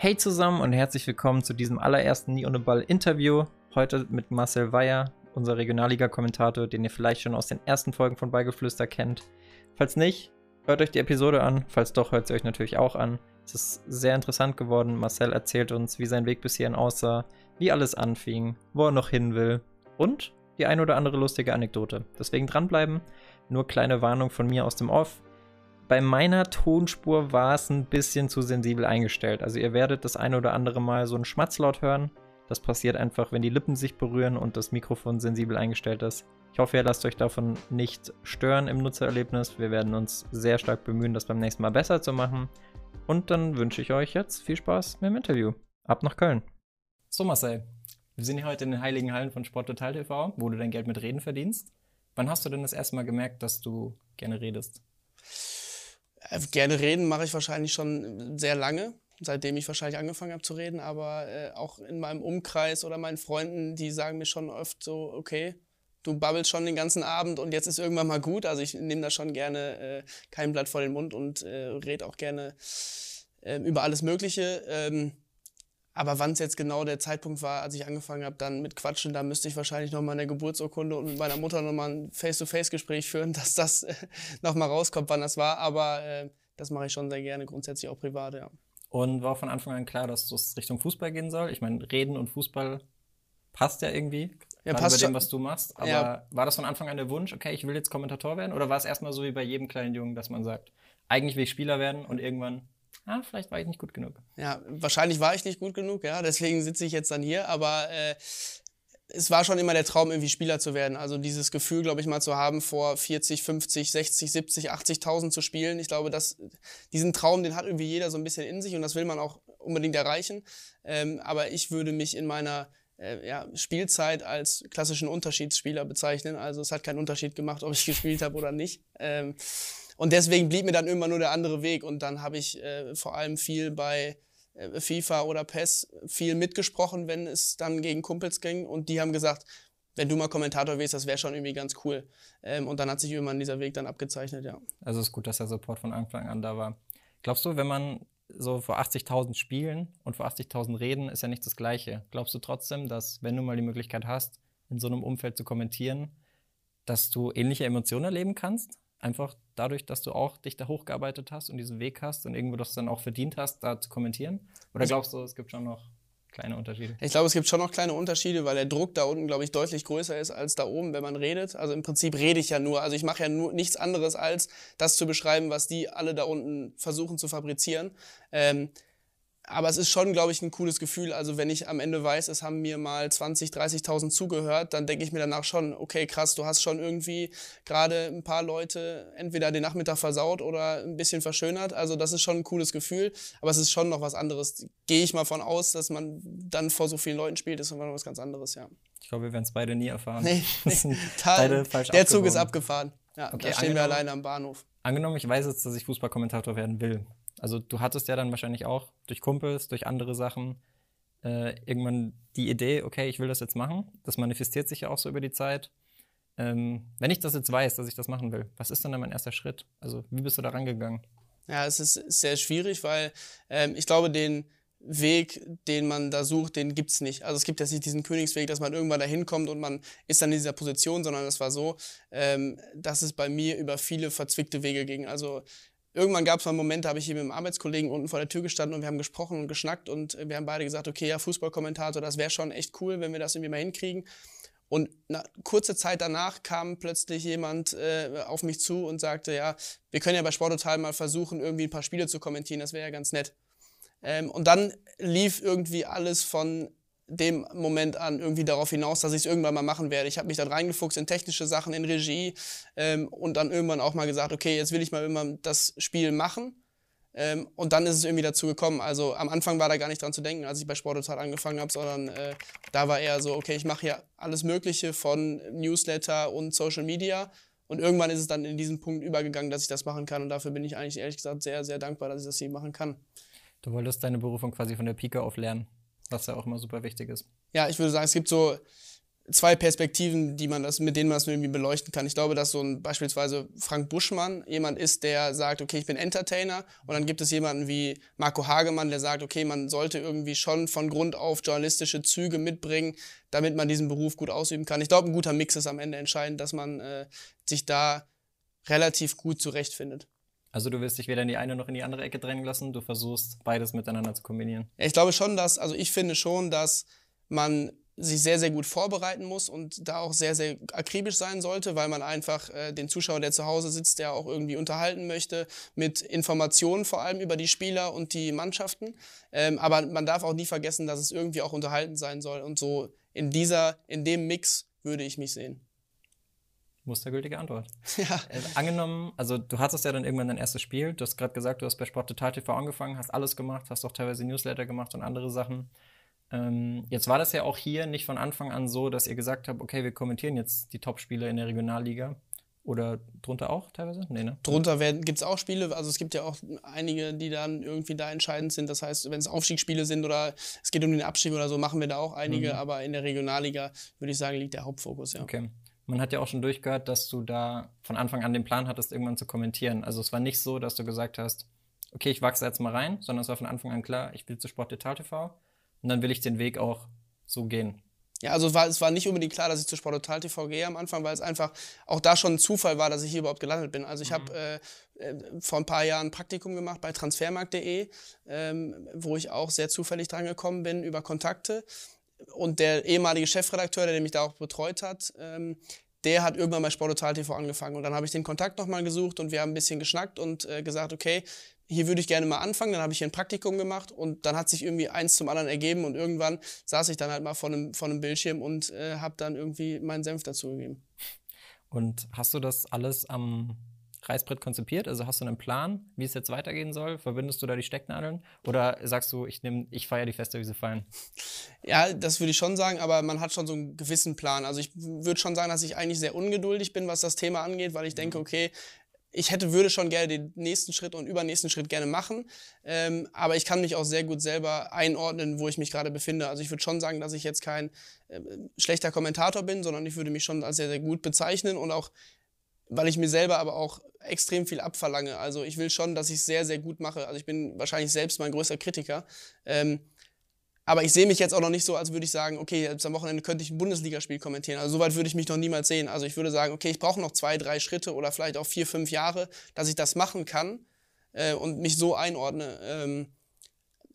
Hey zusammen und herzlich willkommen zu diesem allerersten Nie ohne Ball Interview. Heute mit Marcel Weyer, unser Regionalliga-Kommentator, den ihr vielleicht schon aus den ersten Folgen von Beigeflüster kennt. Falls nicht, hört euch die Episode an. Falls doch, hört sie euch natürlich auch an. Es ist sehr interessant geworden. Marcel erzählt uns, wie sein Weg bis hierhin aussah, wie alles anfing, wo er noch hin will und die ein oder andere lustige Anekdote. Deswegen dranbleiben. Nur kleine Warnung von mir aus dem Off bei meiner Tonspur war es ein bisschen zu sensibel eingestellt. Also ihr werdet das eine oder andere Mal so einen Schmatzlaut hören. Das passiert einfach, wenn die Lippen sich berühren und das Mikrofon sensibel eingestellt ist. Ich hoffe, ihr lasst euch davon nicht stören im Nutzererlebnis. Wir werden uns sehr stark bemühen, das beim nächsten Mal besser zu machen. Und dann wünsche ich euch jetzt viel Spaß mit dem Interview. Ab nach Köln. So Marcel, wir sind hier heute in den heiligen Hallen von Sport Total TV, wo du dein Geld mit Reden verdienst. Wann hast du denn das erste Mal gemerkt, dass du gerne redest? Äh, gerne reden mache ich wahrscheinlich schon sehr lange, seitdem ich wahrscheinlich angefangen habe zu reden, aber äh, auch in meinem Umkreis oder meinen Freunden, die sagen mir schon oft so, okay, du babbelst schon den ganzen Abend und jetzt ist irgendwann mal gut. Also ich nehme da schon gerne äh, kein Blatt vor den Mund und äh, rede auch gerne äh, über alles Mögliche. Ähm, aber wann es jetzt genau der Zeitpunkt war, als ich angefangen habe, dann mit Quatschen, da müsste ich wahrscheinlich noch mal eine Geburtsurkunde und mit meiner Mutter noch mal ein Face-to-Face-Gespräch führen, dass das äh, noch mal rauskommt, wann das war. Aber äh, das mache ich schon sehr gerne, grundsätzlich auch privat, ja. Und war von Anfang an klar, dass es Richtung Fußball gehen soll? Ich meine, Reden und Fußball passt ja irgendwie. Ja, passt bei dem, was du machst. Aber ja. war das von Anfang an der Wunsch, okay, ich will jetzt Kommentator werden? Oder war es erstmal so wie bei jedem kleinen Jungen, dass man sagt, eigentlich will ich Spieler werden und irgendwann ah, vielleicht war ich nicht gut genug. Ja, wahrscheinlich war ich nicht gut genug, ja, deswegen sitze ich jetzt dann hier, aber äh, es war schon immer der Traum, irgendwie Spieler zu werden. Also dieses Gefühl, glaube ich, mal zu haben, vor 40, 50, 60, 70, 80.000 zu spielen. Ich glaube, dass diesen Traum, den hat irgendwie jeder so ein bisschen in sich und das will man auch unbedingt erreichen. Ähm, aber ich würde mich in meiner äh, ja, Spielzeit als klassischen Unterschiedsspieler bezeichnen. Also es hat keinen Unterschied gemacht, ob ich gespielt habe oder nicht. Ähm, und deswegen blieb mir dann immer nur der andere Weg. Und dann habe ich äh, vor allem viel bei äh, FIFA oder PES viel mitgesprochen, wenn es dann gegen Kumpels ging. Und die haben gesagt, wenn du mal Kommentator wirst, das wäre schon irgendwie ganz cool. Ähm, und dann hat sich irgendwann dieser Weg dann abgezeichnet, ja. Also es ist gut, dass der Support von Anfang an da war. Glaubst du, wenn man so vor 80.000 Spielen und vor 80.000 Reden ist ja nicht das Gleiche. Glaubst du trotzdem, dass wenn du mal die Möglichkeit hast, in so einem Umfeld zu kommentieren, dass du ähnliche Emotionen erleben kannst? Einfach dadurch, dass du auch dich da hochgearbeitet hast und diesen Weg hast und irgendwo das dann auch verdient hast, da zu kommentieren? Oder glaubst du, es gibt schon noch kleine Unterschiede? Ich glaube, es gibt schon noch kleine Unterschiede, weil der Druck da unten, glaube ich, deutlich größer ist als da oben, wenn man redet. Also im Prinzip rede ich ja nur. Also ich mache ja nur nichts anderes, als das zu beschreiben, was die alle da unten versuchen zu fabrizieren. Ähm, aber es ist schon, glaube ich, ein cooles Gefühl. Also wenn ich am Ende weiß, es haben mir mal 20, 30.000 zugehört, dann denke ich mir danach schon, okay, krass, du hast schon irgendwie gerade ein paar Leute entweder den Nachmittag versaut oder ein bisschen verschönert. Also das ist schon ein cooles Gefühl, aber es ist schon noch was anderes. Gehe ich mal von aus, dass man dann vor so vielen Leuten spielt, ist immer noch was ganz anderes, ja. Ich glaube, wir werden es beide nie erfahren. Nee, nee beide falsch der Zug ist abgefahren. Ja, okay, da stehen wir alleine am Bahnhof. Angenommen, ich weiß jetzt, dass ich Fußballkommentator werden will. Also du hattest ja dann wahrscheinlich auch durch Kumpels, durch andere Sachen äh, irgendwann die Idee, okay, ich will das jetzt machen. Das manifestiert sich ja auch so über die Zeit. Ähm, wenn ich das jetzt weiß, dass ich das machen will, was ist dann, dann mein erster Schritt? Also wie bist du da rangegangen? Ja, es ist sehr schwierig, weil ähm, ich glaube, den Weg, den man da sucht, den gibt's nicht. Also es gibt jetzt nicht diesen Königsweg, dass man irgendwann da hinkommt und man ist dann in dieser Position, sondern es war so, ähm, dass es bei mir über viele verzwickte Wege ging. Also irgendwann gab es mal einen Moment, da habe ich hier mit einem Arbeitskollegen unten vor der Tür gestanden und wir haben gesprochen und geschnackt und wir haben beide gesagt, okay, ja, Fußballkommentator, das wäre schon echt cool, wenn wir das irgendwie mal hinkriegen. Und na, kurze Zeit danach kam plötzlich jemand äh, auf mich zu und sagte, ja, wir können ja bei Sporttotal mal versuchen, irgendwie ein paar Spiele zu kommentieren, das wäre ja ganz nett. Ähm, und dann lief irgendwie alles von dem Moment an irgendwie darauf hinaus, dass ich es irgendwann mal machen werde. Ich habe mich dann reingefuchst in technische Sachen, in Regie ähm, und dann irgendwann auch mal gesagt, okay, jetzt will ich mal immer das Spiel machen. Ähm, und dann ist es irgendwie dazu gekommen. Also am Anfang war da gar nicht dran zu denken, als ich bei Sporttotal angefangen habe, sondern äh, da war eher so, okay, ich mache ja alles Mögliche von Newsletter und Social Media. Und irgendwann ist es dann in diesen Punkt übergegangen, dass ich das machen kann. Und dafür bin ich eigentlich ehrlich gesagt sehr, sehr dankbar, dass ich das hier machen kann. Du wolltest deine Berufung quasi von der Pike auf lernen was ja auch immer super wichtig ist. Ja, ich würde sagen, es gibt so zwei Perspektiven, die man das, mit denen man das irgendwie beleuchten kann. Ich glaube, dass so ein beispielsweise Frank Buschmann jemand ist, der sagt, okay, ich bin Entertainer und dann gibt es jemanden wie Marco Hagemann, der sagt, okay, man sollte irgendwie schon von Grund auf journalistische Züge mitbringen, damit man diesen Beruf gut ausüben kann. Ich glaube, ein guter Mix ist am Ende entscheidend, dass man äh, sich da relativ gut zurechtfindet. Also du wirst dich weder in die eine noch in die andere Ecke drängen lassen, du versuchst beides miteinander zu kombinieren. Ich glaube schon, dass, also ich finde schon, dass man sich sehr, sehr gut vorbereiten muss und da auch sehr, sehr akribisch sein sollte, weil man einfach äh, den Zuschauer, der zu Hause sitzt, der auch irgendwie unterhalten möchte, mit Informationen vor allem über die Spieler und die Mannschaften. Ähm, aber man darf auch nie vergessen, dass es irgendwie auch unterhalten sein soll. Und so in dieser, in dem Mix würde ich mich sehen. Mustergültige Antwort. Ja. Äh, angenommen, also du hattest ja dann irgendwann dein erstes Spiel. Du hast gerade gesagt, du hast bei Sport Total TV angefangen, hast alles gemacht, hast auch teilweise Newsletter gemacht und andere Sachen. Ähm, jetzt war das ja auch hier nicht von Anfang an so, dass ihr gesagt habt, okay, wir kommentieren jetzt die Top-Spiele in der Regionalliga. Oder drunter auch teilweise? Nee, ne? Drunter gibt es auch Spiele, also es gibt ja auch einige, die dann irgendwie da entscheidend sind. Das heißt, wenn es Aufstiegsspiele sind oder es geht um den Abstieg oder so, machen wir da auch einige, mhm. aber in der Regionalliga würde ich sagen, liegt der Hauptfokus, ja. Okay. Man hat ja auch schon durchgehört, dass du da von Anfang an den Plan hattest, irgendwann zu kommentieren. Also es war nicht so, dass du gesagt hast, okay, ich wachse jetzt mal rein, sondern es war von Anfang an klar, ich will zu Sport Detail TV und dann will ich den Weg auch so gehen. Ja, also war, es war nicht unbedingt klar, dass ich zu Sport Total TV gehe am Anfang, weil es einfach auch da schon ein Zufall war, dass ich hier überhaupt gelandet bin. Also ich mhm. habe äh, äh, vor ein paar Jahren ein Praktikum gemacht bei transfermarkt.de, ähm, wo ich auch sehr zufällig dran gekommen bin über Kontakte. Und der ehemalige Chefredakteur, der mich da auch betreut hat, ähm, der hat irgendwann bei Sport Total TV angefangen. Und dann habe ich den Kontakt nochmal gesucht und wir haben ein bisschen geschnackt und äh, gesagt, okay, hier würde ich gerne mal anfangen. Dann habe ich hier ein Praktikum gemacht und dann hat sich irgendwie eins zum anderen ergeben und irgendwann saß ich dann halt mal vor einem, vor einem Bildschirm und äh, habe dann irgendwie meinen Senf dazugegeben. Und hast du das alles am Reißbrett konzipiert? Also hast du einen Plan, wie es jetzt weitergehen soll? Verbindest du da die Stecknadeln? Oder sagst du, ich, ich feiere die Feste, wie sie fallen? Ja, das würde ich schon sagen, aber man hat schon so einen gewissen Plan. Also ich würde schon sagen, dass ich eigentlich sehr ungeduldig bin, was das Thema angeht, weil ich denke, mhm. okay, ich hätte, würde schon gerne den nächsten Schritt und übernächsten Schritt gerne machen. Ähm, aber ich kann mich auch sehr gut selber einordnen, wo ich mich gerade befinde. Also ich würde schon sagen, dass ich jetzt kein äh, schlechter Kommentator bin, sondern ich würde mich schon als sehr, sehr gut bezeichnen und auch, weil ich mir selber aber auch extrem viel abverlange. Also ich will schon, dass ich es sehr, sehr gut mache. Also ich bin wahrscheinlich selbst mein größter Kritiker. Ähm, aber ich sehe mich jetzt auch noch nicht so, als würde ich sagen, okay, jetzt am Wochenende könnte ich ein Bundesligaspiel kommentieren. Also soweit würde ich mich noch niemals sehen. Also ich würde sagen, okay, ich brauche noch zwei, drei Schritte oder vielleicht auch vier, fünf Jahre, dass ich das machen kann äh, und mich so einordne. Ähm,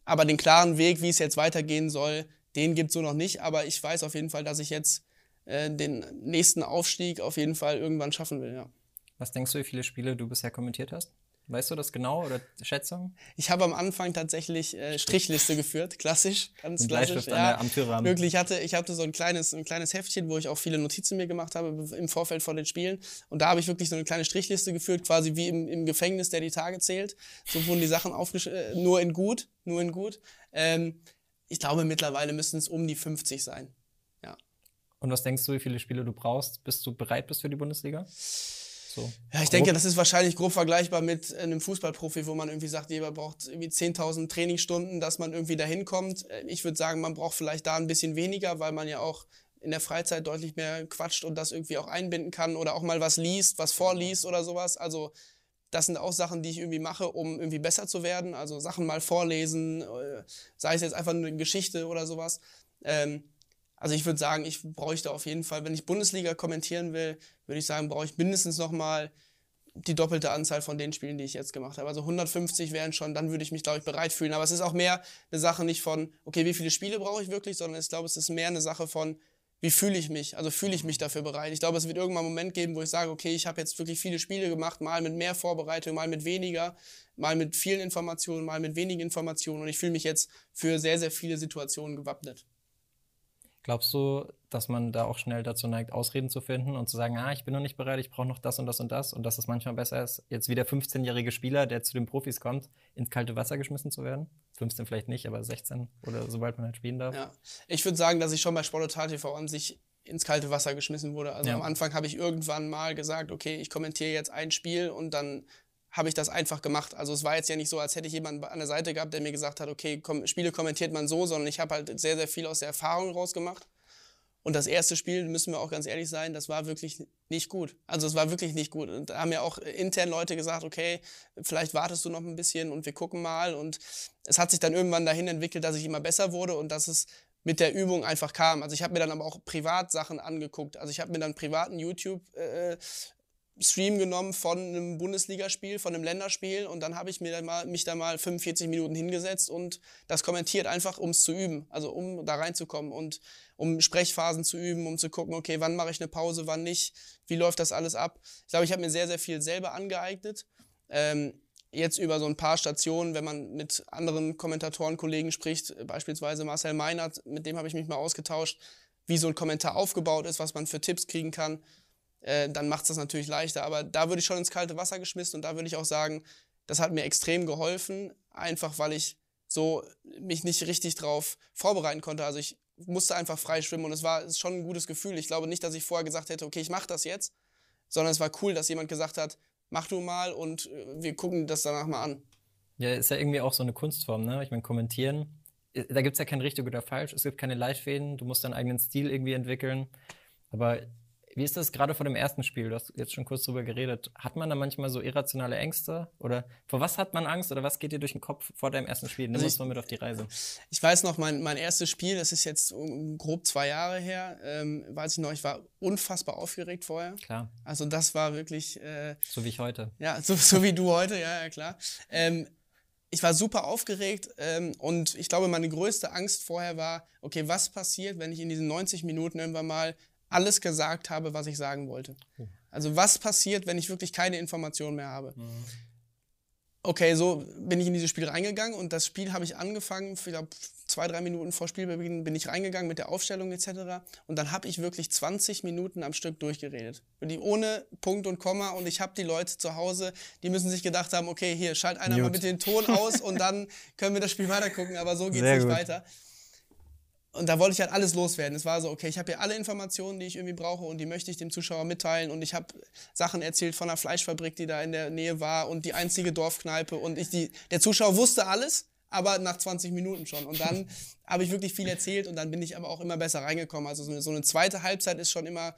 aber den klaren Weg, wie es jetzt weitergehen soll, den gibt es so noch nicht. Aber ich weiß auf jeden Fall, dass ich jetzt äh, den nächsten Aufstieg auf jeden Fall irgendwann schaffen will, ja. Was denkst du, wie viele Spiele du bisher kommentiert hast? Weißt du das genau oder Schätzung? Ich habe am Anfang tatsächlich äh, Strichliste geführt, klassisch, ganz klassisch. Ja, am Türrahmen. Wirklich, ich hatte, ich hatte so ein kleines, ein kleines Heftchen, wo ich auch viele Notizen mir gemacht habe im Vorfeld vor den Spielen. Und da habe ich wirklich so eine kleine Strichliste geführt, quasi wie im, im Gefängnis, der die Tage zählt. So wurden die Sachen aufgeschrieben, äh, nur in gut, nur in gut. Ähm, ich glaube, mittlerweile müssten es um die 50 sein. Und was denkst du, wie viele Spiele du brauchst, bis du bereit bist für die Bundesliga? So. Ja, ich grob. denke, das ist wahrscheinlich grob vergleichbar mit einem Fußballprofi, wo man irgendwie sagt, jeder braucht irgendwie 10.000 Trainingsstunden, dass man irgendwie dahin kommt. Ich würde sagen, man braucht vielleicht da ein bisschen weniger, weil man ja auch in der Freizeit deutlich mehr quatscht und das irgendwie auch einbinden kann oder auch mal was liest, was vorliest oder sowas. Also das sind auch Sachen, die ich irgendwie mache, um irgendwie besser zu werden. Also Sachen mal vorlesen, äh, sei es jetzt einfach eine Geschichte oder sowas. Ähm, also ich würde sagen, ich bräuchte auf jeden Fall, wenn ich Bundesliga kommentieren will, würde ich sagen, brauche ich mindestens nochmal die doppelte Anzahl von den Spielen, die ich jetzt gemacht habe. Also 150 wären schon, dann würde ich mich, glaube ich, bereit fühlen. Aber es ist auch mehr eine Sache nicht von, okay, wie viele Spiele brauche ich wirklich, sondern ich glaube, es ist mehr eine Sache von, wie fühle ich mich? Also fühle ich mich dafür bereit? Ich glaube, es wird irgendwann einen Moment geben, wo ich sage, okay, ich habe jetzt wirklich viele Spiele gemacht, mal mit mehr Vorbereitung, mal mit weniger, mal mit vielen Informationen, mal mit wenigen Informationen und ich fühle mich jetzt für sehr, sehr viele Situationen gewappnet. Glaubst du, dass man da auch schnell dazu neigt, Ausreden zu finden und zu sagen, ah, ich bin noch nicht bereit, ich brauche noch das und das und das und dass es manchmal besser ist, jetzt wie der 15-jährige Spieler, der zu den Profis kommt, ins kalte Wasser geschmissen zu werden? 15 vielleicht nicht, aber 16 oder sobald man halt spielen darf. Ja, ich würde sagen, dass ich schon bei Sport TV an sich ins kalte Wasser geschmissen wurde. Also ja. am Anfang habe ich irgendwann mal gesagt, okay, ich kommentiere jetzt ein Spiel und dann habe ich das einfach gemacht. Also es war jetzt ja nicht so, als hätte ich jemanden an der Seite gehabt, der mir gesagt hat, okay, komm, Spiele kommentiert man so, sondern ich habe halt sehr, sehr viel aus der Erfahrung rausgemacht. Und das erste Spiel, müssen wir auch ganz ehrlich sein, das war wirklich nicht gut. Also es war wirklich nicht gut. Und da haben ja auch intern Leute gesagt, okay, vielleicht wartest du noch ein bisschen und wir gucken mal. Und es hat sich dann irgendwann dahin entwickelt, dass ich immer besser wurde und dass es mit der Übung einfach kam. Also ich habe mir dann aber auch Privatsachen angeguckt. Also ich habe mir dann privaten YouTube äh, Stream genommen von einem Bundesligaspiel, von einem Länderspiel und dann habe ich mir dann mal, mich da mal 45 Minuten hingesetzt und das kommentiert, einfach um es zu üben, also um da reinzukommen und um Sprechphasen zu üben, um zu gucken, okay, wann mache ich eine Pause, wann nicht, wie läuft das alles ab. Ich glaube, ich habe mir sehr, sehr viel selber angeeignet. Ähm, jetzt über so ein paar Stationen, wenn man mit anderen Kommentatorenkollegen spricht, beispielsweise Marcel Meinert, mit dem habe ich mich mal ausgetauscht, wie so ein Kommentar aufgebaut ist, was man für Tipps kriegen kann äh, dann macht es das natürlich leichter. Aber da würde ich schon ins kalte Wasser geschmissen und da würde ich auch sagen, das hat mir extrem geholfen, einfach weil ich so mich nicht richtig drauf vorbereiten konnte. Also ich musste einfach frei schwimmen und es war schon ein gutes Gefühl. Ich glaube nicht, dass ich vorher gesagt hätte, okay, ich mache das jetzt, sondern es war cool, dass jemand gesagt hat, mach du mal und äh, wir gucken das danach mal an. Ja, ist ja irgendwie auch so eine Kunstform, ne? Ich meine, kommentieren, äh, da gibt es ja kein richtig oder falsch, es gibt keine Leitfäden, du musst deinen eigenen Stil irgendwie entwickeln. Aber wie ist das gerade vor dem ersten Spiel? Du hast jetzt schon kurz drüber geredet. Hat man da manchmal so irrationale Ängste? Oder vor was hat man Angst? Oder was geht dir durch den Kopf vor deinem ersten Spiel? Nimm also uns mal mit auf die Reise. Ich weiß noch, mein, mein erstes Spiel, das ist jetzt grob zwei Jahre her, ähm, weiß ich noch, ich war unfassbar aufgeregt vorher. Klar. Also das war wirklich... Äh, so wie ich heute. Ja, so, so wie du heute, ja, ja klar. Ähm, ich war super aufgeregt ähm, und ich glaube, meine größte Angst vorher war, okay, was passiert, wenn ich in diesen 90 Minuten irgendwann mal alles gesagt habe, was ich sagen wollte. Oh. Also was passiert, wenn ich wirklich keine Informationen mehr habe? Mhm. Okay, so bin ich in dieses Spiel reingegangen und das Spiel habe ich angefangen, vielleicht zwei, drei Minuten vor Spielbeginn bin ich reingegangen mit der Aufstellung etc. Und dann habe ich wirklich 20 Minuten am Stück durchgeredet. Ohne Punkt und Komma und ich habe die Leute zu Hause, die müssen sich gedacht haben, okay, hier, schalt einer Mute. mal mit den Ton aus und dann können wir das Spiel weitergucken, aber so geht es nicht gut. weiter und da wollte ich halt alles loswerden. Es war so, okay, ich habe hier alle Informationen, die ich irgendwie brauche und die möchte ich dem Zuschauer mitteilen. Und ich habe Sachen erzählt von einer Fleischfabrik, die da in der Nähe war und die einzige Dorfkneipe. Und ich, die, der Zuschauer wusste alles, aber nach 20 Minuten schon. Und dann habe ich wirklich viel erzählt und dann bin ich aber auch immer besser reingekommen. Also so eine, so eine zweite Halbzeit ist schon immer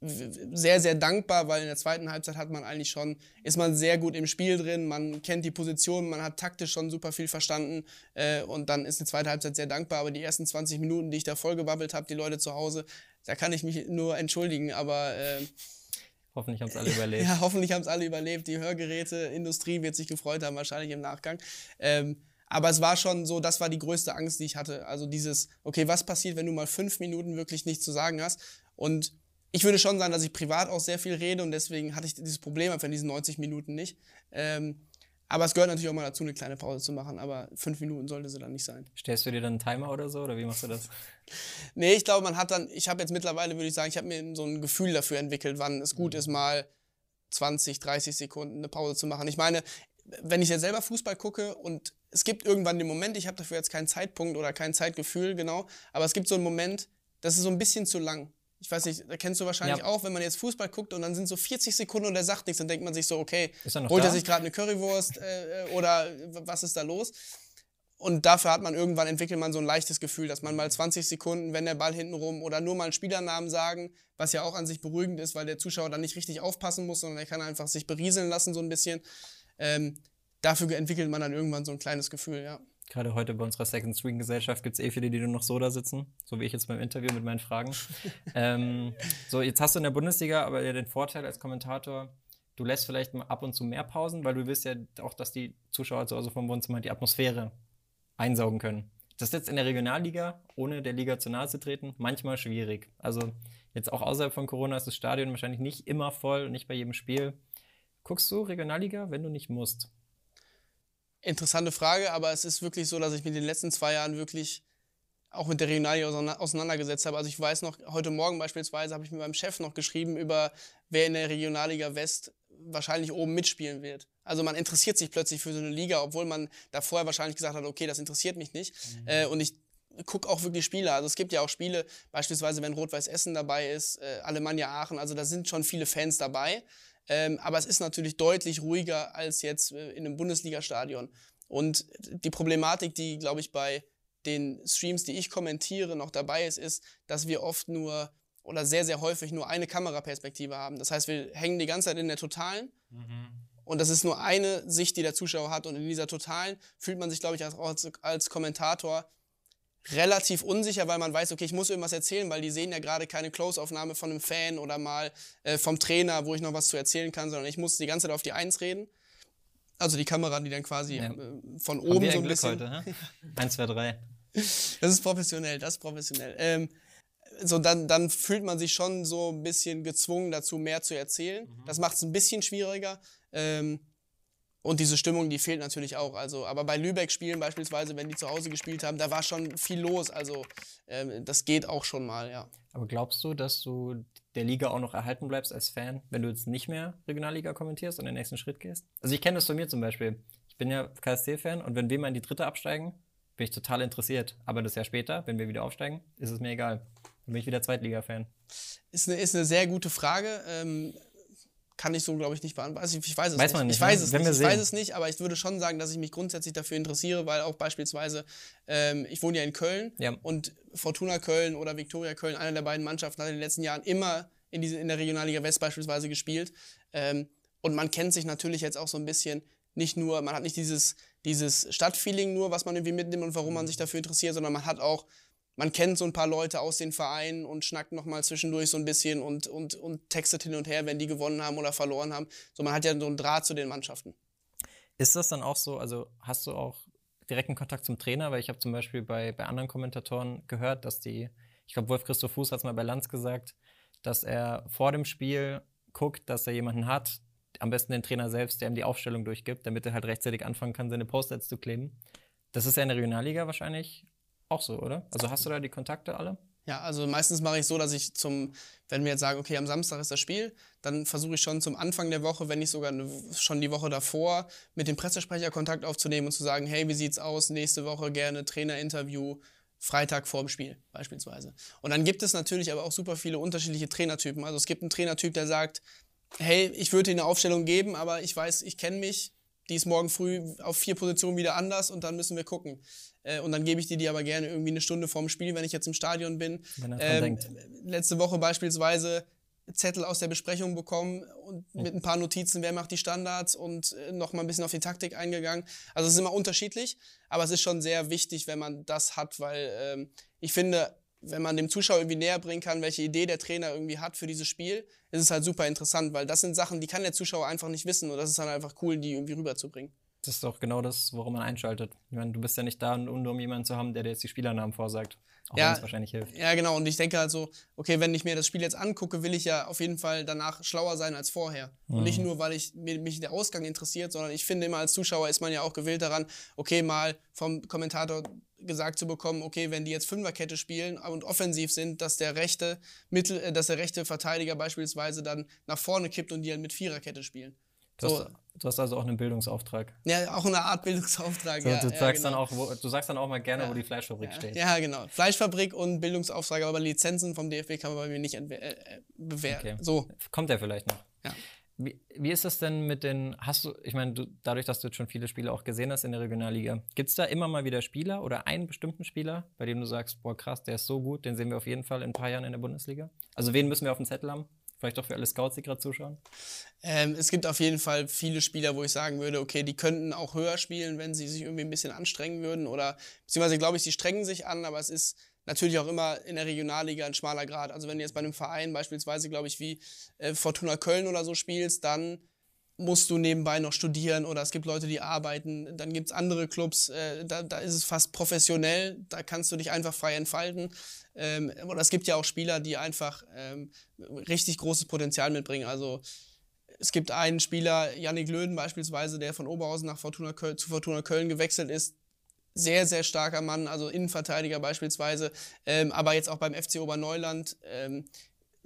sehr, sehr dankbar, weil in der zweiten Halbzeit hat man eigentlich schon, ist man sehr gut im Spiel drin, man kennt die Position, man hat taktisch schon super viel verstanden äh, und dann ist die zweite Halbzeit sehr dankbar. Aber die ersten 20 Minuten, die ich da vollgebabbelt habe, die Leute zu Hause, da kann ich mich nur entschuldigen, aber äh, Hoffentlich haben es alle überlebt. Ja, hoffentlich haben es alle überlebt. Die Hörgeräteindustrie wird sich gefreut haben, wahrscheinlich im Nachgang. Ähm, aber es war schon so, das war die größte Angst, die ich hatte. Also dieses, okay, was passiert, wenn du mal fünf Minuten wirklich nichts zu sagen hast? Und ich würde schon sagen, dass ich privat auch sehr viel rede und deswegen hatte ich dieses Problem einfach in diesen 90 Minuten nicht. Ähm, aber es gehört natürlich auch mal dazu, eine kleine Pause zu machen, aber fünf Minuten sollte sie dann nicht sein. Stellst du dir dann einen Timer oder so oder wie machst du das? nee, ich glaube, man hat dann, ich habe jetzt mittlerweile, würde ich sagen, ich habe mir so ein Gefühl dafür entwickelt, wann es gut mhm. ist, mal 20, 30 Sekunden eine Pause zu machen. Ich meine, wenn ich jetzt selber Fußball gucke und es gibt irgendwann den Moment, ich habe dafür jetzt keinen Zeitpunkt oder kein Zeitgefühl, genau, aber es gibt so einen Moment, das ist so ein bisschen zu lang ich weiß nicht, da kennst du wahrscheinlich ja. auch, wenn man jetzt Fußball guckt und dann sind so 40 Sekunden und er sagt nichts, dann denkt man sich so, okay, er holt da? er sich gerade eine Currywurst äh, äh oder was ist da los? Und dafür hat man irgendwann entwickelt man so ein leichtes Gefühl, dass man mal 20 Sekunden, wenn der Ball hinten rum oder nur mal einen Spielernamen sagen, was ja auch an sich beruhigend ist, weil der Zuschauer dann nicht richtig aufpassen muss, sondern er kann einfach sich berieseln lassen so ein bisschen. Ähm, dafür entwickelt man dann irgendwann so ein kleines Gefühl, ja. Gerade heute bei unserer Second Screen Gesellschaft gibt es eh viele, die nur noch so da sitzen, so wie ich jetzt beim Interview mit meinen Fragen. ähm, so, jetzt hast du in der Bundesliga aber ja den Vorteil als Kommentator, du lässt vielleicht mal ab und zu mehr Pausen, weil du willst ja auch, dass die Zuschauer zu Hause vom Wohnzimmer die Atmosphäre einsaugen können. Das ist jetzt in der Regionalliga, ohne der Liga zu nahe zu treten, manchmal schwierig. Also jetzt auch außerhalb von Corona ist das Stadion wahrscheinlich nicht immer voll und nicht bei jedem Spiel. Guckst du Regionalliga, wenn du nicht musst? Interessante Frage, aber es ist wirklich so, dass ich mich in den letzten zwei Jahren wirklich auch mit der Regionalliga auseinandergesetzt habe. Also ich weiß noch, heute Morgen beispielsweise habe ich mit meinem Chef noch geschrieben über, wer in der Regionalliga West wahrscheinlich oben mitspielen wird. Also man interessiert sich plötzlich für so eine Liga, obwohl man da vorher wahrscheinlich gesagt hat, okay, das interessiert mich nicht. Mhm. Äh, und ich gucke auch wirklich Spiele. Also es gibt ja auch Spiele, beispielsweise wenn Rot-Weiß Essen dabei ist, äh, Alemannia Aachen, also da sind schon viele Fans dabei. Ähm, aber es ist natürlich deutlich ruhiger als jetzt äh, in einem Bundesliga-Stadion. Und die Problematik, die, glaube ich, bei den Streams, die ich kommentiere, noch dabei ist, ist, dass wir oft nur oder sehr, sehr häufig nur eine Kameraperspektive haben. Das heißt, wir hängen die ganze Zeit in der Totalen. Mhm. Und das ist nur eine Sicht, die der Zuschauer hat. Und in dieser Totalen fühlt man sich, glaube ich, als, als Kommentator relativ unsicher, weil man weiß, okay, ich muss irgendwas erzählen, weil die sehen ja gerade keine Close-Aufnahme von einem Fan oder mal äh, vom Trainer, wo ich noch was zu erzählen kann, sondern ich muss die ganze Zeit auf die Eins reden. Also die Kamera, die dann quasi ja. äh, von oben so ein Glück bisschen. heute, ne? Eins, zwei, drei. Das ist professionell, das ist professionell. Ähm, so dann, dann fühlt man sich schon so ein bisschen gezwungen dazu, mehr zu erzählen. Mhm. Das macht es ein bisschen schwieriger. Ähm, und diese Stimmung, die fehlt natürlich auch. Also, aber bei Lübeck-Spielen beispielsweise, wenn die zu Hause gespielt haben, da war schon viel los. Also ähm, das geht auch schon mal, ja. Aber glaubst du, dass du der Liga auch noch erhalten bleibst als Fan, wenn du jetzt nicht mehr Regionalliga kommentierst und den nächsten Schritt gehst? Also ich kenne das von mir zum Beispiel. Ich bin ja KSC-Fan und wenn wir mal in die dritte absteigen, bin ich total interessiert. Aber das Jahr später, wenn wir wieder aufsteigen, ist es mir egal. Dann bin ich wieder Zweitliga-Fan. Ist eine, ist eine sehr gute Frage. Ähm, kann ich so, glaube ich, nicht beantworten. Ich, weiß es weiß nicht. nicht. Ich weiß ne? es Wenn nicht. Ich weiß es nicht, aber ich würde schon sagen, dass ich mich grundsätzlich dafür interessiere, weil auch beispielsweise, ähm, ich wohne ja in Köln ja. und Fortuna Köln oder Viktoria Köln, einer der beiden Mannschaften, hat in den letzten Jahren immer in, diese, in der Regionalliga West beispielsweise gespielt. Ähm, und man kennt sich natürlich jetzt auch so ein bisschen nicht nur, man hat nicht dieses, dieses Stadtfeeling nur, was man irgendwie mitnimmt und warum man sich dafür interessiert, sondern man hat auch man kennt so ein paar Leute aus den Vereinen und schnackt noch mal zwischendurch so ein bisschen und, und, und textet hin und her, wenn die gewonnen haben oder verloren haben. So, man hat ja so einen Draht zu den Mannschaften. Ist das dann auch so, also hast du auch direkten Kontakt zum Trainer? Weil ich habe zum Beispiel bei, bei anderen Kommentatoren gehört, dass die, ich glaube, Wolf Christoph Fuß hat es mal bei Lanz gesagt, dass er vor dem Spiel guckt, dass er jemanden hat, am besten den Trainer selbst, der ihm die Aufstellung durchgibt, damit er halt rechtzeitig anfangen kann, seine Post-its zu kleben. Das ist ja in der Regionalliga wahrscheinlich auch so, oder? Also hast du da die Kontakte alle? Ja, also meistens mache ich so, dass ich zum, wenn wir jetzt sagen, okay, am Samstag ist das Spiel, dann versuche ich schon zum Anfang der Woche, wenn nicht sogar schon die Woche davor, mit dem Pressesprecher Kontakt aufzunehmen und zu sagen, hey, wie sieht's aus? Nächste Woche gerne Trainerinterview, Freitag vor dem Spiel beispielsweise. Und dann gibt es natürlich aber auch super viele unterschiedliche Trainertypen. Also es gibt einen Trainertyp, der sagt, hey, ich würde dir eine Aufstellung geben, aber ich weiß, ich kenne mich, die ist morgen früh auf vier Positionen wieder anders und dann müssen wir gucken. Äh, und dann gebe ich dir die aber gerne irgendwie eine Stunde vorm Spiel, wenn ich jetzt im Stadion bin. Wenn er ähm, denkt. Letzte Woche beispielsweise Zettel aus der Besprechung bekommen und ja. mit ein paar Notizen, wer macht die Standards und äh, noch mal ein bisschen auf die Taktik eingegangen. Also es ist immer unterschiedlich, aber es ist schon sehr wichtig, wenn man das hat, weil ähm, ich finde, wenn man dem Zuschauer irgendwie näher bringen kann, welche Idee der Trainer irgendwie hat für dieses Spiel, ist es halt super interessant, weil das sind Sachen, die kann der Zuschauer einfach nicht wissen und das ist dann einfach cool, die irgendwie rüberzubringen. Das ist doch genau das, worum man einschaltet. Ich meine, du bist ja nicht da, nur um jemanden zu haben, der dir jetzt die Spielernamen vorsagt. Auch ja, wenn es wahrscheinlich hilft. Ja, genau. Und ich denke halt so, okay, wenn ich mir das Spiel jetzt angucke, will ich ja auf jeden Fall danach schlauer sein als vorher. Mhm. Und nicht nur, weil ich, mich der Ausgang interessiert, sondern ich finde immer als Zuschauer ist man ja auch gewillt daran, okay, mal vom Kommentator gesagt zu bekommen, okay, wenn die jetzt Fünferkette spielen und offensiv sind, dass der rechte Mittel, äh, dass der rechte Verteidiger beispielsweise dann nach vorne kippt und die halt mit Viererkette spielen. Du, so. hast, du hast also auch einen Bildungsauftrag. Ja, auch eine Art Bildungsauftrag. So, ja, du, sagst ja, genau. dann auch, wo, du sagst dann auch mal gerne, ja. wo die Fleischfabrik steht. Ja, genau. Fleischfabrik und Bildungsauftrag, aber Lizenzen vom DFB kann man bei mir nicht äh, äh, bewähren. Okay. So. Kommt der vielleicht noch. Ja. Wie, wie ist das denn mit den, hast du, ich meine, du, dadurch, dass du jetzt schon viele Spiele auch gesehen hast in der Regionalliga, gibt es da immer mal wieder Spieler oder einen bestimmten Spieler, bei dem du sagst, boah krass, der ist so gut, den sehen wir auf jeden Fall in ein paar Jahren in der Bundesliga? Also wen müssen wir auf dem Zettel haben? Vielleicht auch für alle Scouts, die gerade zuschauen? Ähm, es gibt auf jeden Fall viele Spieler, wo ich sagen würde, okay, die könnten auch höher spielen, wenn sie sich irgendwie ein bisschen anstrengen würden. Oder beziehungsweise glaube ich, sie strengen sich an, aber es ist natürlich auch immer in der Regionalliga ein schmaler Grad. Also wenn du jetzt bei einem Verein beispielsweise, glaube ich, wie äh, Fortuna Köln oder so spielst, dann musst du nebenbei noch studieren oder es gibt Leute, die arbeiten. Dann gibt es andere Clubs, äh, da, da ist es fast professionell, da kannst du dich einfach frei entfalten. Ähm, oder es gibt ja auch Spieler, die einfach ähm, richtig großes Potenzial mitbringen. Also es gibt einen Spieler, Yannick Löden beispielsweise, der von Oberhausen nach Fortuna Köln, zu Fortuna Köln gewechselt ist, sehr, sehr starker Mann, also Innenverteidiger beispielsweise, ähm, aber jetzt auch beim FC Oberneuland, ähm,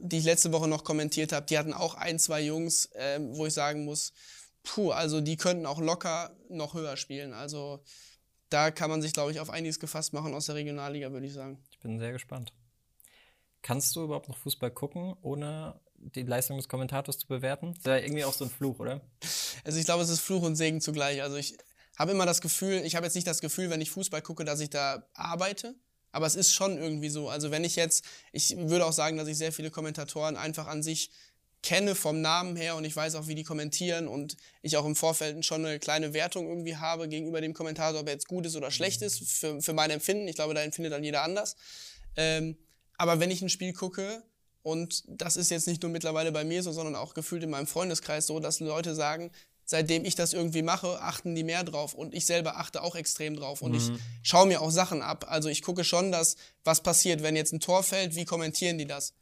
die ich letzte Woche noch kommentiert habe, die hatten auch ein, zwei Jungs, ähm, wo ich sagen muss, puh, also die könnten auch locker noch höher spielen. Also da kann man sich, glaube ich, auf einiges gefasst machen aus der Regionalliga, würde ich sagen. Ich bin sehr gespannt. Kannst du überhaupt noch Fußball gucken, ohne die Leistung des Kommentators zu bewerten? Das ist ja irgendwie auch so ein Fluch, oder? Also ich glaube, es ist Fluch und Segen zugleich. Also ich habe immer das Gefühl, ich habe jetzt nicht das Gefühl, wenn ich Fußball gucke, dass ich da arbeite, aber es ist schon irgendwie so. Also wenn ich jetzt, ich würde auch sagen, dass ich sehr viele Kommentatoren einfach an sich kenne vom Namen her und ich weiß auch, wie die kommentieren und ich auch im Vorfeld schon eine kleine Wertung irgendwie habe gegenüber dem Kommentator, ob er jetzt gut ist oder schlecht mhm. ist, für, für mein Empfinden. Ich glaube, da empfindet dann jeder anders. Ähm, aber wenn ich ein Spiel gucke, und das ist jetzt nicht nur mittlerweile bei mir so, sondern auch gefühlt in meinem Freundeskreis so, dass Leute sagen, seitdem ich das irgendwie mache, achten die mehr drauf und ich selber achte auch extrem drauf und mhm. ich schaue mir auch Sachen ab. Also ich gucke schon, dass was passiert, wenn jetzt ein Tor fällt, wie kommentieren die das?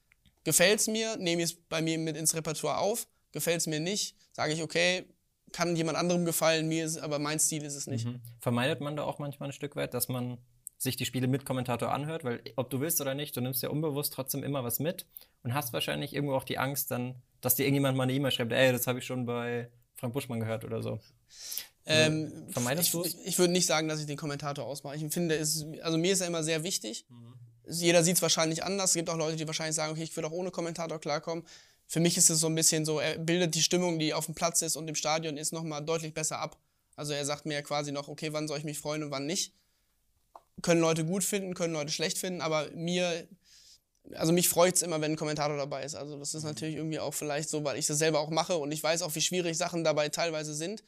Gefällt es mir, nehme ich es bei mir mit ins Repertoire auf. Gefällt es mir nicht, sage ich, okay, kann jemand anderem gefallen, mir ist, aber mein Stil ist es nicht. Mhm. Vermeidet man da auch manchmal ein Stück weit, dass man sich die Spiele mit Kommentator anhört, weil ob du willst oder nicht, du nimmst ja unbewusst trotzdem immer was mit und hast wahrscheinlich irgendwo auch die Angst dann, dass dir irgendjemand mal eine E-Mail schreibt, ey, das habe ich schon bei Frank Buschmann gehört oder so. Ähm, Vermeidest du es? Ich, ich würde nicht sagen, dass ich den Kommentator ausmache. Ich finde, es, also mir ist er immer sehr wichtig. Mhm. Jeder sieht es wahrscheinlich anders. Es gibt auch Leute, die wahrscheinlich sagen, okay, ich würde auch ohne Kommentator klarkommen. Für mich ist es so ein bisschen so, er bildet die Stimmung, die auf dem Platz ist und im Stadion ist, nochmal deutlich besser ab. Also er sagt mir ja quasi noch, okay, wann soll ich mich freuen und wann nicht. Können Leute gut finden, können Leute schlecht finden, aber mir also mich freut es immer, wenn ein Kommentator dabei ist. Also das ist mhm. natürlich irgendwie auch vielleicht so, weil ich das selber auch mache und ich weiß auch, wie schwierig Sachen dabei teilweise sind.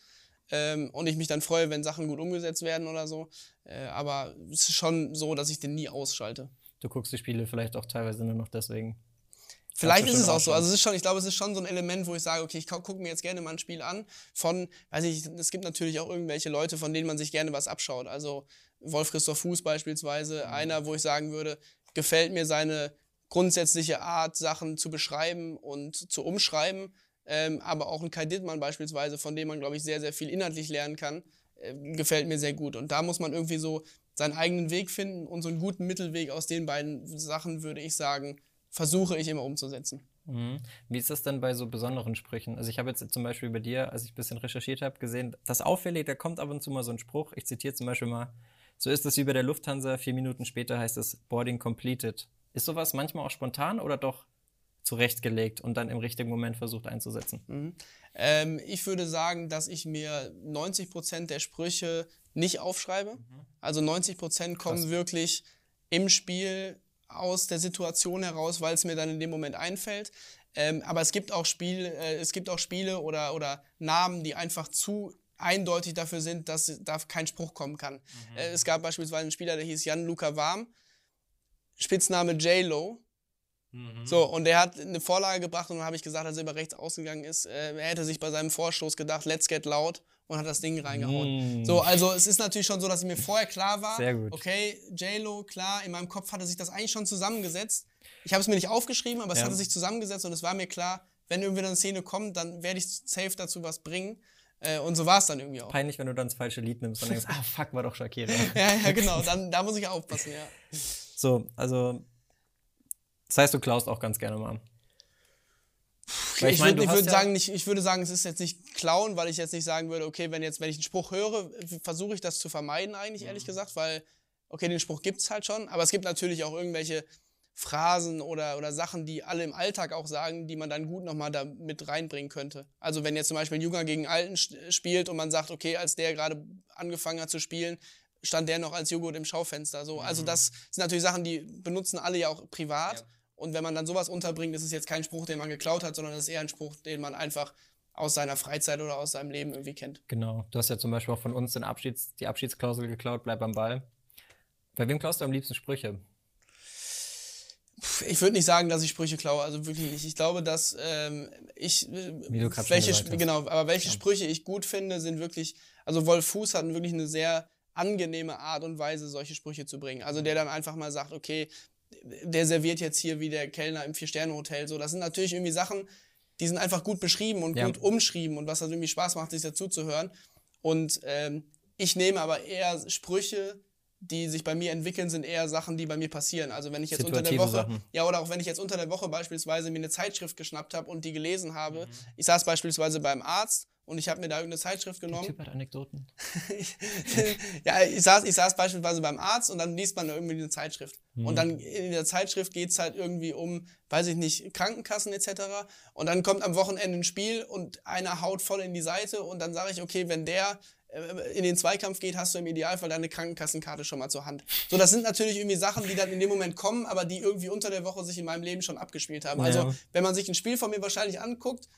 Ähm, und ich mich dann freue, wenn Sachen gut umgesetzt werden oder so. Äh, aber es ist schon so, dass ich den nie ausschalte. Du guckst die Spiele vielleicht auch teilweise nur noch deswegen. Vielleicht ist es auch so. Also es ist schon, ich glaube, es ist schon so ein Element, wo ich sage, okay, ich gucke mir jetzt gerne mal ein Spiel an. Von, weiß ich, es gibt natürlich auch irgendwelche Leute, von denen man sich gerne was abschaut. Also Wolf Christoph Fuß beispielsweise, mhm. einer, wo ich sagen würde, gefällt mir seine grundsätzliche Art, Sachen zu beschreiben und zu umschreiben. Ähm, aber auch ein Kai Dittmann beispielsweise, von dem man, glaube ich, sehr, sehr viel inhaltlich lernen kann, äh, gefällt mir sehr gut. Und da muss man irgendwie so seinen eigenen Weg finden und so einen guten Mittelweg aus den beiden Sachen, würde ich sagen, versuche ich immer umzusetzen. Mhm. Wie ist das denn bei so besonderen Sprüchen? Also ich habe jetzt zum Beispiel bei dir, als ich ein bisschen recherchiert habe, gesehen, das auffällig, da kommt ab und zu mal so ein Spruch. Ich zitiere zum Beispiel mal, so ist es wie bei der Lufthansa, vier Minuten später heißt es Boarding completed. Ist sowas manchmal auch spontan oder doch zurechtgelegt und dann im richtigen Moment versucht einzusetzen? Mhm. Ähm, ich würde sagen, dass ich mir 90 Prozent der Sprüche nicht aufschreibe. Mhm. Also 90 Prozent kommen Krass. wirklich im Spiel aus der Situation heraus, weil es mir dann in dem Moment einfällt. Ähm, aber es gibt auch Spiele, äh, es gibt auch Spiele oder, oder Namen, die einfach zu eindeutig dafür sind, dass da kein Spruch kommen kann. Mhm. Äh, es gab beispielsweise einen Spieler, der hieß Jan Luca Warm. Spitzname J-Lo. Mhm. So, und der hat eine Vorlage gebracht und dann habe ich gesagt, als er über rechts ausgegangen ist, äh, er hätte sich bei seinem Vorstoß gedacht, let's get loud und hat das Ding reingehauen. Mhm. So, also es ist natürlich schon so, dass mir vorher klar war, okay, J-Lo, klar, in meinem Kopf hatte sich das eigentlich schon zusammengesetzt. Ich habe es mir nicht aufgeschrieben, aber es ja. hatte sich zusammengesetzt und es war mir klar, wenn irgendwie eine Szene kommt, dann werde ich safe dazu was bringen. Äh, und so war es dann irgendwie auch. Peinlich, wenn du dann das falsche Lied nimmst und denkst, ah fuck, war doch Shakira. ja, ja, genau, dann, da muss ich aufpassen, ja. So, also. Das heißt, du klaust auch ganz gerne mal. ich, ich, mein, würd, ich würde ja sagen, nicht, ich würde sagen, es ist jetzt nicht klauen, weil ich jetzt nicht sagen würde, okay, wenn jetzt, wenn ich einen Spruch höre, versuche ich das zu vermeiden, eigentlich, mhm. ehrlich gesagt, weil, okay, den Spruch gibt es halt schon, aber es gibt natürlich auch irgendwelche Phrasen oder, oder Sachen, die alle im Alltag auch sagen, die man dann gut nochmal da mit reinbringen könnte. Also wenn jetzt zum Beispiel ein Junger gegen Alten spielt und man sagt, okay, als der gerade angefangen hat zu spielen, stand der noch als Joghurt im Schaufenster. So. Also mhm. das sind natürlich Sachen, die benutzen alle ja auch privat. Ja. Und wenn man dann sowas unterbringt, ist es jetzt kein Spruch, den man geklaut hat, sondern es ist eher ein Spruch, den man einfach aus seiner Freizeit oder aus seinem Leben irgendwie kennt. Genau. Du hast ja zum Beispiel auch von uns den Abschieds-, die Abschiedsklausel geklaut, bleib am Ball. Bei wem klaust du am liebsten Sprüche? Ich würde nicht sagen, dass ich Sprüche klaue, also wirklich nicht. Ich glaube, dass ähm, ich welche genau, aber welche ja. Sprüche ich gut finde, sind wirklich. Also Wolf Fuß hat wirklich eine sehr angenehme Art und Weise, solche Sprüche zu bringen. Also der dann einfach mal sagt, okay, der serviert jetzt hier wie der Kellner im Vier-Sterne-Hotel. So, das sind natürlich irgendwie Sachen, die sind einfach gut beschrieben und ja. gut umschrieben und was halt irgendwie Spaß macht, sich dazu zu hören. Und ähm, ich nehme aber eher Sprüche, die sich bei mir entwickeln, sind eher Sachen, die bei mir passieren. Also wenn ich jetzt unter der Woche, Sachen. ja, oder auch wenn ich jetzt unter der Woche beispielsweise mir eine Zeitschrift geschnappt habe und die gelesen habe. Mhm. Ich saß beispielsweise beim Arzt und ich habe mir da irgendeine Zeitschrift genommen. Der Typ hat Anekdoten. ja, ich saß, ich saß beispielsweise beim Arzt und dann liest man irgendwie eine Zeitschrift. Mhm. Und dann in der Zeitschrift geht es halt irgendwie um, weiß ich nicht, Krankenkassen etc. Und dann kommt am Wochenende ein Spiel und einer haut voll in die Seite und dann sage ich, okay, wenn der äh, in den Zweikampf geht, hast du im Idealfall deine Krankenkassenkarte schon mal zur Hand. So, das sind natürlich irgendwie Sachen, die dann in dem Moment kommen, aber die irgendwie unter der Woche sich in meinem Leben schon abgespielt haben. Ja. Also, wenn man sich ein Spiel von mir wahrscheinlich anguckt,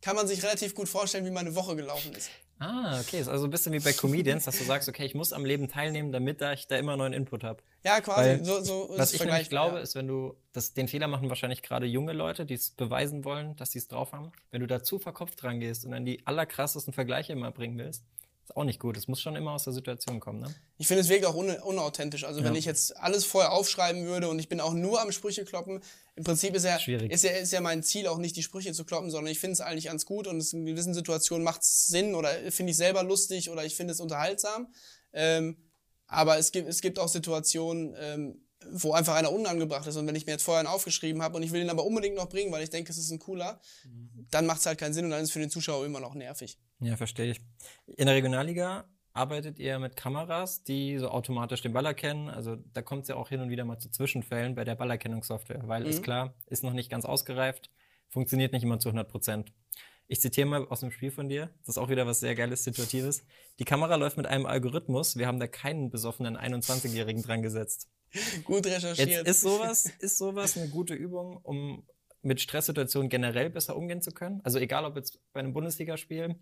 kann man sich relativ gut vorstellen, wie meine Woche gelaufen ist. Ah, okay. Ist also ein bisschen wie bei Comedians, dass du sagst, okay, ich muss am Leben teilnehmen, damit ich da immer neuen Input habe. Ja, quasi. Weil, so, so was ich nämlich glaube, ja. ist, wenn du, das, den Fehler machen wahrscheinlich gerade junge Leute, die es beweisen wollen, dass sie es drauf haben. Wenn du da zu verkopft dran gehst und dann die allerkrassesten Vergleiche immer bringen willst, ist auch nicht gut. Es muss schon immer aus der Situation kommen, ne? Ich finde, es wirkt auch un unauthentisch. Also, ja. wenn ich jetzt alles vorher aufschreiben würde und ich bin auch nur am Sprüche kloppen, im Prinzip ist ja, ist ja, ist ja mein Ziel auch nicht, die Sprüche zu kloppen, sondern ich finde es eigentlich ganz gut und in gewissen Situationen macht es Sinn oder finde ich selber lustig oder ich finde es unterhaltsam. Ähm, aber es gibt, es gibt auch Situationen, ähm, wo einfach einer unangebracht ist. Und wenn ich mir jetzt vorher einen aufgeschrieben habe und ich will ihn aber unbedingt noch bringen, weil ich denke, es ist ein cooler, mhm. dann macht es halt keinen Sinn und dann ist es für den Zuschauer immer noch nervig. Ja, verstehe ich. In der Regionalliga arbeitet ihr mit Kameras, die so automatisch den Ball erkennen. Also da kommt es ja auch hin und wieder mal zu Zwischenfällen bei der Ballerkennungssoftware, weil mhm. ist klar, ist noch nicht ganz ausgereift, funktioniert nicht immer zu 100 Prozent. Ich zitiere mal aus dem Spiel von dir. Das ist auch wieder was sehr Geiles, Situatives. Die Kamera läuft mit einem Algorithmus. Wir haben da keinen besoffenen 21-Jährigen dran gesetzt. Gut recherchiert. Jetzt ist sowas, ist sowas eine gute Übung, um mit Stresssituationen generell besser umgehen zu können? Also egal, ob jetzt bei einem Bundesligaspiel,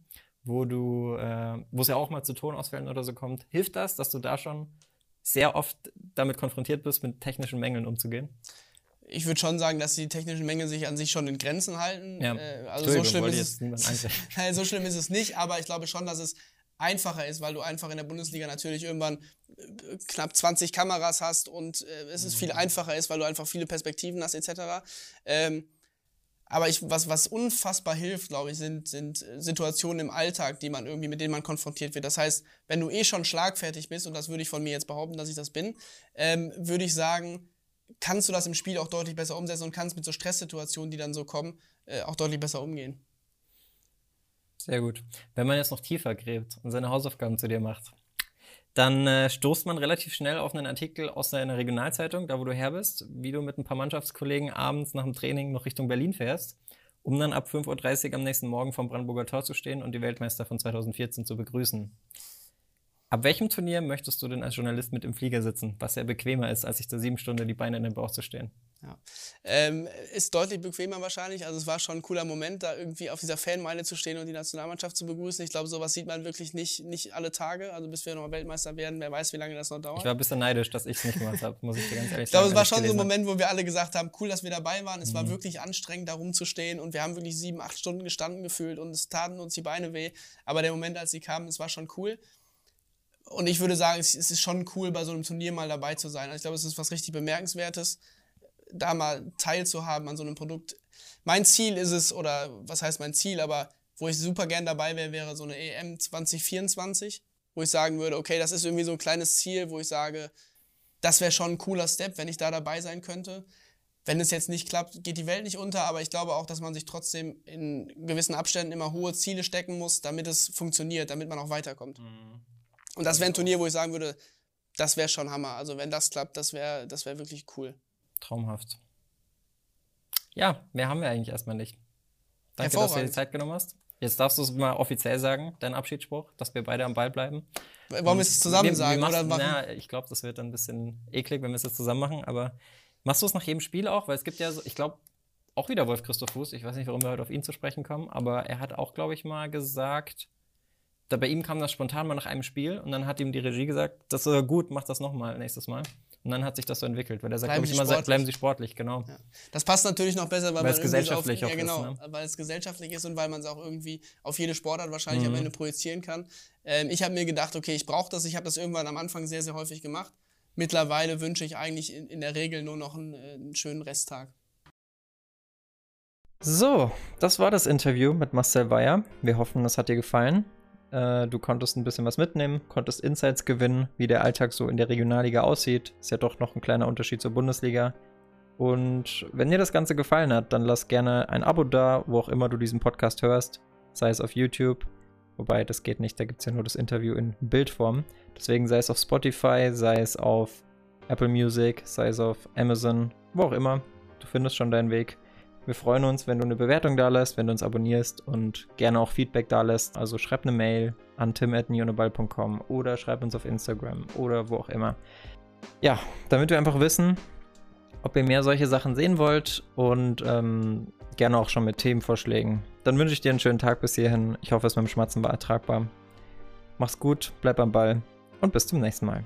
wo du, äh, wo es ja auch mal zu Tonausfällen oder so kommt, hilft das, dass du da schon sehr oft damit konfrontiert bist, mit technischen Mängeln umzugehen? Ich würde schon sagen, dass die technischen Mängel sich an sich schon in Grenzen halten. Ja. Äh, also so schlimm, ist es, so schlimm ist es nicht, aber ich glaube schon, dass es einfacher ist, weil du einfach in der Bundesliga natürlich irgendwann äh, knapp 20 Kameras hast und äh, es ist viel mhm. einfacher ist, weil du einfach viele Perspektiven hast etc. Ähm, aber ich, was, was unfassbar hilft, glaube ich, sind, sind äh, Situationen im Alltag, die man irgendwie, mit denen man konfrontiert wird. Das heißt, wenn du eh schon schlagfertig bist, und das würde ich von mir jetzt behaupten, dass ich das bin, ähm, würde ich sagen, kannst du das im Spiel auch deutlich besser umsetzen und kannst mit so Stresssituationen, die dann so kommen, äh, auch deutlich besser umgehen. Sehr gut. Wenn man jetzt noch tiefer gräbt und seine Hausaufgaben zu dir macht, dann äh, stoßt man relativ schnell auf einen Artikel aus einer Regionalzeitung, da wo du her bist, wie du mit ein paar Mannschaftskollegen abends nach dem Training noch Richtung Berlin fährst, um dann ab 5.30 Uhr am nächsten Morgen vom Brandenburger Tor zu stehen und die Weltmeister von 2014 zu begrüßen. Ab welchem Turnier möchtest du denn als Journalist mit im Flieger sitzen, was ja bequemer ist, als sich da sieben Stunden die Beine in den Bauch zu stehen? Ja. Ähm, ist deutlich bequemer wahrscheinlich. Also es war schon ein cooler Moment, da irgendwie auf dieser Fanmeile zu stehen und die Nationalmannschaft zu begrüßen. Ich glaube, sowas sieht man wirklich nicht, nicht alle Tage. Also bis wir nochmal Weltmeister werden, wer weiß, wie lange das noch dauert. Ich war ein bisschen neidisch, dass ich es nicht gemacht habe, muss ich dir ganz ehrlich sagen. Ich glaube, es war schon so ein Moment, wo wir alle gesagt haben, cool, dass wir dabei waren. Es mhm. war wirklich anstrengend, da rumzustehen und wir haben wirklich sieben, acht Stunden gestanden gefühlt und es taten uns die Beine weh. Aber der Moment, als sie kamen, es war schon cool. Und ich würde sagen, es ist schon cool, bei so einem Turnier mal dabei zu sein. Also ich glaube, es ist was richtig Bemerkenswertes da mal teilzuhaben an so einem Produkt. Mein Ziel ist es, oder was heißt mein Ziel, aber wo ich super gern dabei wäre, wäre so eine EM 2024, wo ich sagen würde, okay, das ist irgendwie so ein kleines Ziel, wo ich sage, das wäre schon ein cooler Step, wenn ich da dabei sein könnte. Wenn es jetzt nicht klappt, geht die Welt nicht unter, aber ich glaube auch, dass man sich trotzdem in gewissen Abständen immer hohe Ziele stecken muss, damit es funktioniert, damit man auch weiterkommt. Mhm. Und das wäre ein Turnier, wo ich sagen würde, das wäre schon Hammer. Also wenn das klappt, das wäre das wär wirklich cool. Traumhaft. Ja, mehr haben wir eigentlich erstmal nicht. Danke, dass du dir die Zeit genommen hast. Jetzt darfst du es mal offiziell sagen, dein Abschiedsspruch, dass wir beide am Ball bleiben. Wollen wir es zusammen wir, sagen? Wir oder machen? Na, ich glaube, das wird dann ein bisschen eklig, wenn wir es jetzt zusammen machen. Aber machst du es nach jedem Spiel auch? Weil es gibt ja so, ich glaube, auch wieder Wolf Christoph Fuß. Ich weiß nicht, warum wir heute auf ihn zu sprechen kommen, aber er hat auch, glaube ich, mal gesagt, da bei ihm kam das spontan mal nach einem Spiel und dann hat ihm die Regie gesagt, das ist gut, mach das nochmal nächstes Mal. Und dann hat sich das so entwickelt, weil er sagt, bleiben, Sie, immer, sportlich. bleiben Sie sportlich, genau. Ja. Das passt natürlich noch besser, weil, weil es gesellschaftlich auf, ja, genau, ist, ne? weil es gesellschaftlich ist und weil man es auch irgendwie auf jede Sportart wahrscheinlich mhm. am Ende projizieren kann. Ähm, ich habe mir gedacht, okay, ich brauche das. Ich habe das irgendwann am Anfang sehr, sehr häufig gemacht. Mittlerweile wünsche ich eigentlich in, in der Regel nur noch einen, äh, einen schönen Resttag. So, das war das Interview mit Marcel Weyer. Wir hoffen, es hat dir gefallen. Äh, du konntest ein bisschen was mitnehmen, konntest Insights gewinnen, wie der Alltag so in der Regionalliga aussieht. Ist ja doch noch ein kleiner Unterschied zur Bundesliga. Und wenn dir das Ganze gefallen hat, dann lass gerne ein Abo da, wo auch immer du diesen Podcast hörst, sei es auf YouTube, wobei das geht nicht, da gibt es ja nur das Interview in Bildform. Deswegen sei es auf Spotify, sei es auf Apple Music, sei es auf Amazon, wo auch immer. Du findest schon deinen Weg. Wir freuen uns, wenn du eine Bewertung da lässt, wenn du uns abonnierst und gerne auch Feedback da lässt. Also schreib eine Mail an tim.nionoball.com oder schreib uns auf Instagram oder wo auch immer. Ja, damit wir einfach wissen, ob ihr mehr solche Sachen sehen wollt und ähm, gerne auch schon mit Themenvorschlägen. Dann wünsche ich dir einen schönen Tag bis hierhin. Ich hoffe, es mit dem Schmatzen war ertragbar. Mach's gut, bleib am Ball und bis zum nächsten Mal.